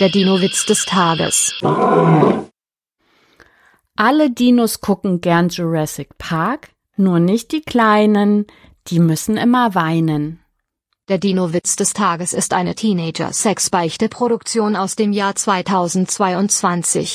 Der Dino-Witz des Tages. Alle Dinos gucken gern Jurassic Park, nur nicht die Kleinen, die müssen immer weinen. Der Dino-Witz des Tages ist eine Teenager-Sex-Beichte-Produktion aus dem Jahr 2022.